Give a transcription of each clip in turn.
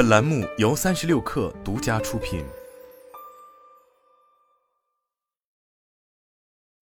本栏目由三十六氪独家出品。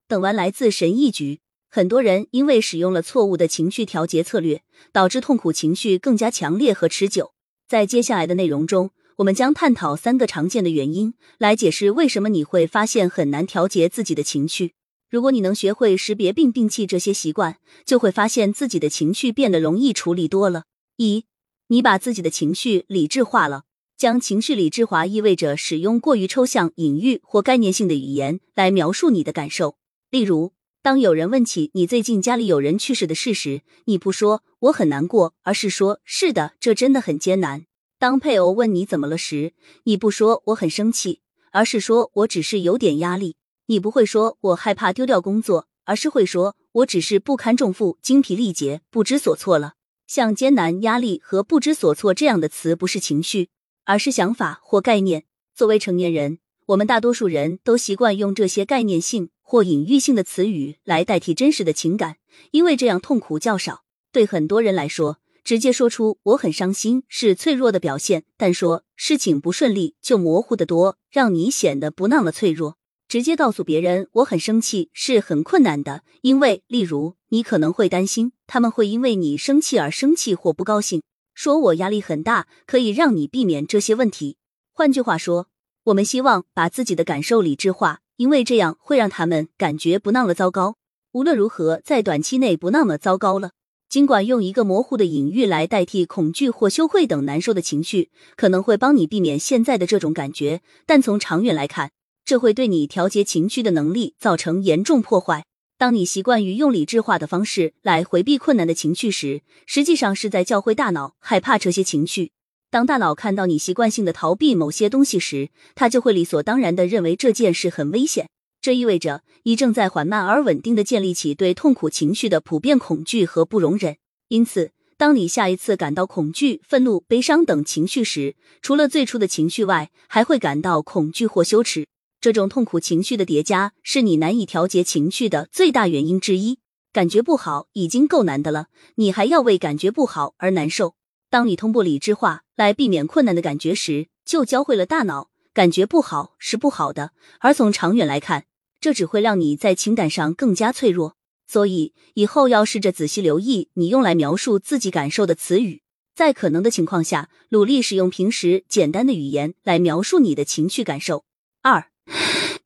等完来自神医局，很多人因为使用了错误的情绪调节策略，导致痛苦情绪更加强烈和持久。在接下来的内容中，我们将探讨三个常见的原因，来解释为什么你会发现很难调节自己的情绪。如果你能学会识别并摒弃这些习惯，就会发现自己的情绪变得容易处理多了。一，你把自己的情绪理智化了。将情绪理智化意味着使用过于抽象、隐喻或概念性的语言来描述你的感受。例如，当有人问起你最近家里有人去世的事时，你不说我很难过，而是说是的，这真的很艰难。当配偶问你怎么了时，你不说我很生气，而是说我只是有点压力。你不会说“我害怕丢掉工作”，而是会说“我只是不堪重负、精疲力竭、不知所措了”。像艰难、压力和不知所措这样的词，不是情绪，而是想法或概念。作为成年人，我们大多数人都习惯用这些概念性或隐喻性的词语来代替真实的情感，因为这样痛苦较少。对很多人来说，直接说出“我很伤心”是脆弱的表现，但说事情不顺利就模糊的多，让你显得不那么脆弱。直接告诉别人我很生气是很困难的，因为例如你可能会担心他们会因为你生气而生气或不高兴。说我压力很大，可以让你避免这些问题。换句话说，我们希望把自己的感受理智化，因为这样会让他们感觉不那么糟糕。无论如何，在短期内不那么糟糕了。尽管用一个模糊的隐喻来代替恐惧或羞愧等难受的情绪，可能会帮你避免现在的这种感觉，但从长远来看。这会对你调节情绪的能力造成严重破坏。当你习惯于用理智化的方式来回避困难的情绪时，实际上是在教会大脑害怕这些情绪。当大脑看到你习惯性的逃避某些东西时，它就会理所当然的认为这件事很危险。这意味着你正在缓慢而稳定的建立起对痛苦情绪的普遍恐惧和不容忍。因此，当你下一次感到恐惧、愤怒、悲伤等情绪时，除了最初的情绪外，还会感到恐惧或羞耻。这种痛苦情绪的叠加是你难以调节情绪的最大原因之一。感觉不好已经够难的了，你还要为感觉不好而难受。当你通过理智化来避免困难的感觉时，就教会了大脑，感觉不好是不好的。而从长远来看，这只会让你在情感上更加脆弱。所以以后要试着仔细留意你用来描述自己感受的词语，在可能的情况下，努力使用平时简单的语言来描述你的情绪感受。二。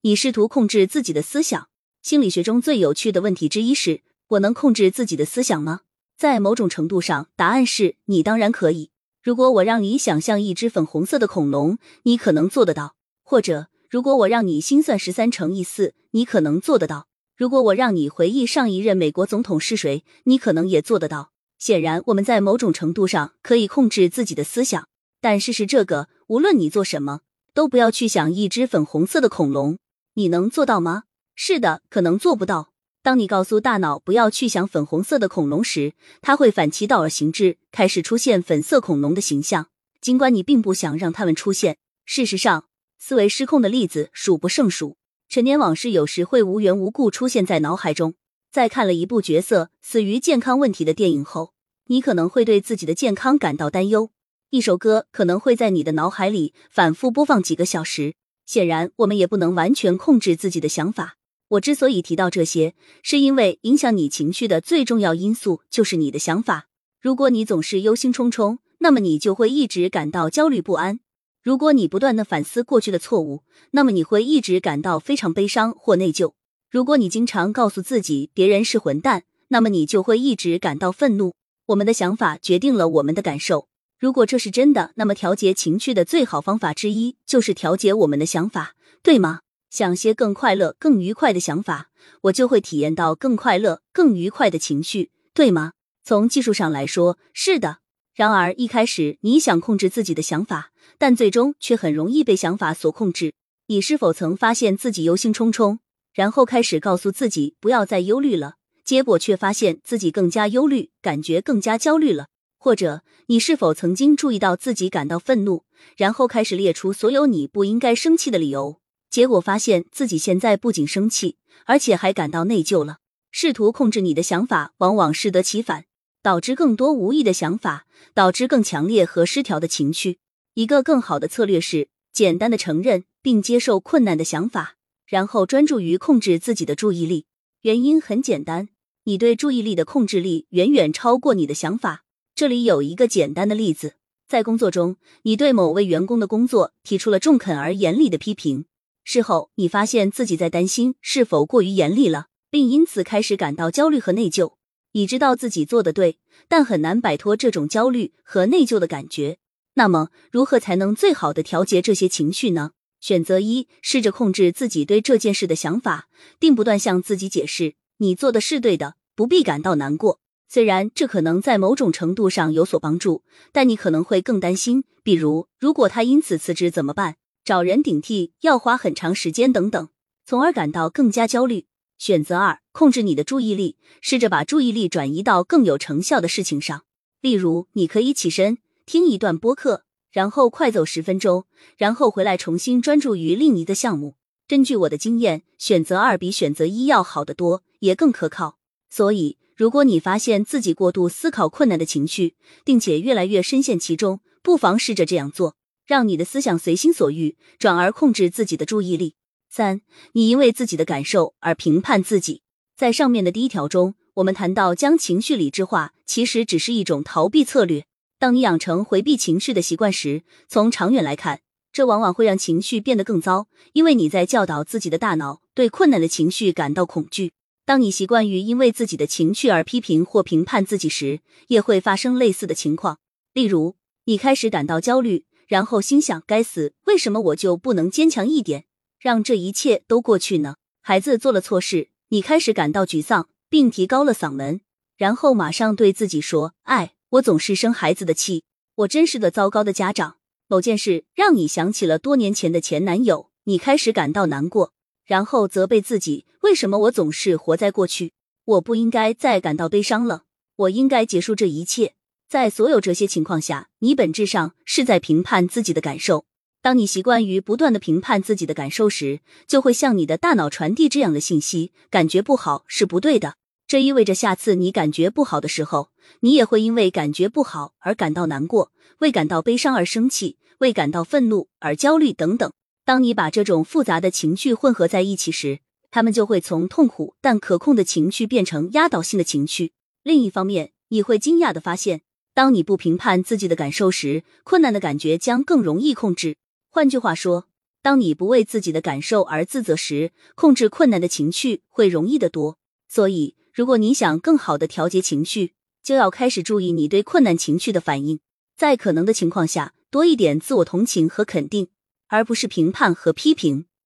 你试图控制自己的思想。心理学中最有趣的问题之一是：我能控制自己的思想吗？在某种程度上，答案是你当然可以。如果我让你想象一只粉红色的恐龙，你可能做得到；或者，如果我让你心算十三乘以四，你可能做得到；如果我让你回忆上一任美国总统是谁，你可能也做得到。显然，我们在某种程度上可以控制自己的思想，但事实这个，无论你做什么。都不要去想一只粉红色的恐龙，你能做到吗？是的，可能做不到。当你告诉大脑不要去想粉红色的恐龙时，它会反其道而行之，开始出现粉色恐龙的形象，尽管你并不想让它们出现。事实上，思维失控的例子数不胜数。陈年往事有时会无缘无故出现在脑海中。在看了一部角色死于健康问题的电影后，你可能会对自己的健康感到担忧。一首歌可能会在你的脑海里反复播放几个小时。显然，我们也不能完全控制自己的想法。我之所以提到这些，是因为影响你情绪的最重要因素就是你的想法。如果你总是忧心忡忡，那么你就会一直感到焦虑不安；如果你不断的反思过去的错误，那么你会一直感到非常悲伤或内疚；如果你经常告诉自己别人是混蛋，那么你就会一直感到愤怒。我们的想法决定了我们的感受。如果这是真的，那么调节情绪的最好方法之一就是调节我们的想法，对吗？想些更快乐、更愉快的想法，我就会体验到更快乐、更愉快的情绪，对吗？从技术上来说，是的。然而，一开始你想控制自己的想法，但最终却很容易被想法所控制。你是否曾发现自己忧心忡忡，然后开始告诉自己不要再忧虑了，结果却发现自己更加忧虑，感觉更加焦虑了？或者，你是否曾经注意到自己感到愤怒，然后开始列出所有你不应该生气的理由，结果发现自己现在不仅生气，而且还感到内疚了？试图控制你的想法，往往适得其反，导致更多无意的想法，导致更强烈和失调的情绪。一个更好的策略是简单的承认并接受困难的想法，然后专注于控制自己的注意力。原因很简单，你对注意力的控制力远远超过你的想法。这里有一个简单的例子：在工作中，你对某位员工的工作提出了中肯而严厉的批评，事后你发现自己在担心是否过于严厉了，并因此开始感到焦虑和内疚。你知道自己做的对，但很难摆脱这种焦虑和内疚的感觉。那么，如何才能最好的调节这些情绪呢？选择一：试着控制自己对这件事的想法，并不断向自己解释你做的是对的，不必感到难过。虽然这可能在某种程度上有所帮助，但你可能会更担心，比如如果他因此辞职怎么办？找人顶替要花很长时间等等，从而感到更加焦虑。选择二：控制你的注意力，试着把注意力转移到更有成效的事情上。例如，你可以起身听一段播客，然后快走十分钟，然后回来重新专注于另一个项目。根据我的经验，选择二比选择一要好得多，也更可靠。所以，如果你发现自己过度思考困难的情绪，并且越来越深陷其中，不妨试着这样做，让你的思想随心所欲，转而控制自己的注意力。三，你因为自己的感受而评判自己。在上面的第一条中，我们谈到将情绪理智化，其实只是一种逃避策略。当你养成回避情绪的习惯时，从长远来看，这往往会让情绪变得更糟，因为你在教导自己的大脑对困难的情绪感到恐惧。当你习惯于因为自己的情绪而批评或评判自己时，也会发生类似的情况。例如，你开始感到焦虑，然后心想：“该死，为什么我就不能坚强一点？”让这一切都过去呢？孩子做了错事，你开始感到沮丧，并提高了嗓门，然后马上对自己说：“哎，我总是生孩子的气，我真是个糟糕的家长。”某件事让你想起了多年前的前男友，你开始感到难过，然后责备自己：“为什么我总是活在过去？我不应该再感到悲伤了，我应该结束这一切。”在所有这些情况下，你本质上是在评判自己的感受。当你习惯于不断的评判自己的感受时，就会向你的大脑传递这样的信息：感觉不好是不对的。这意味着下次你感觉不好的时候，你也会因为感觉不好而感到难过，为感到悲伤而生气，为感到愤怒而焦虑等等。当你把这种复杂的情绪混合在一起时，他们就会从痛苦但可控的情绪变成压倒性的情绪。另一方面，你会惊讶的发现，当你不评判自己的感受时，困难的感觉将更容易控制。换句话说，当你不为自己的感受而自责时，控制困难的情绪会容易得多。所以，如果你想更好的调节情绪，就要开始注意你对困难情绪的反应，在可能的情况下，多一点自我同情和肯定，而不是评判和批评。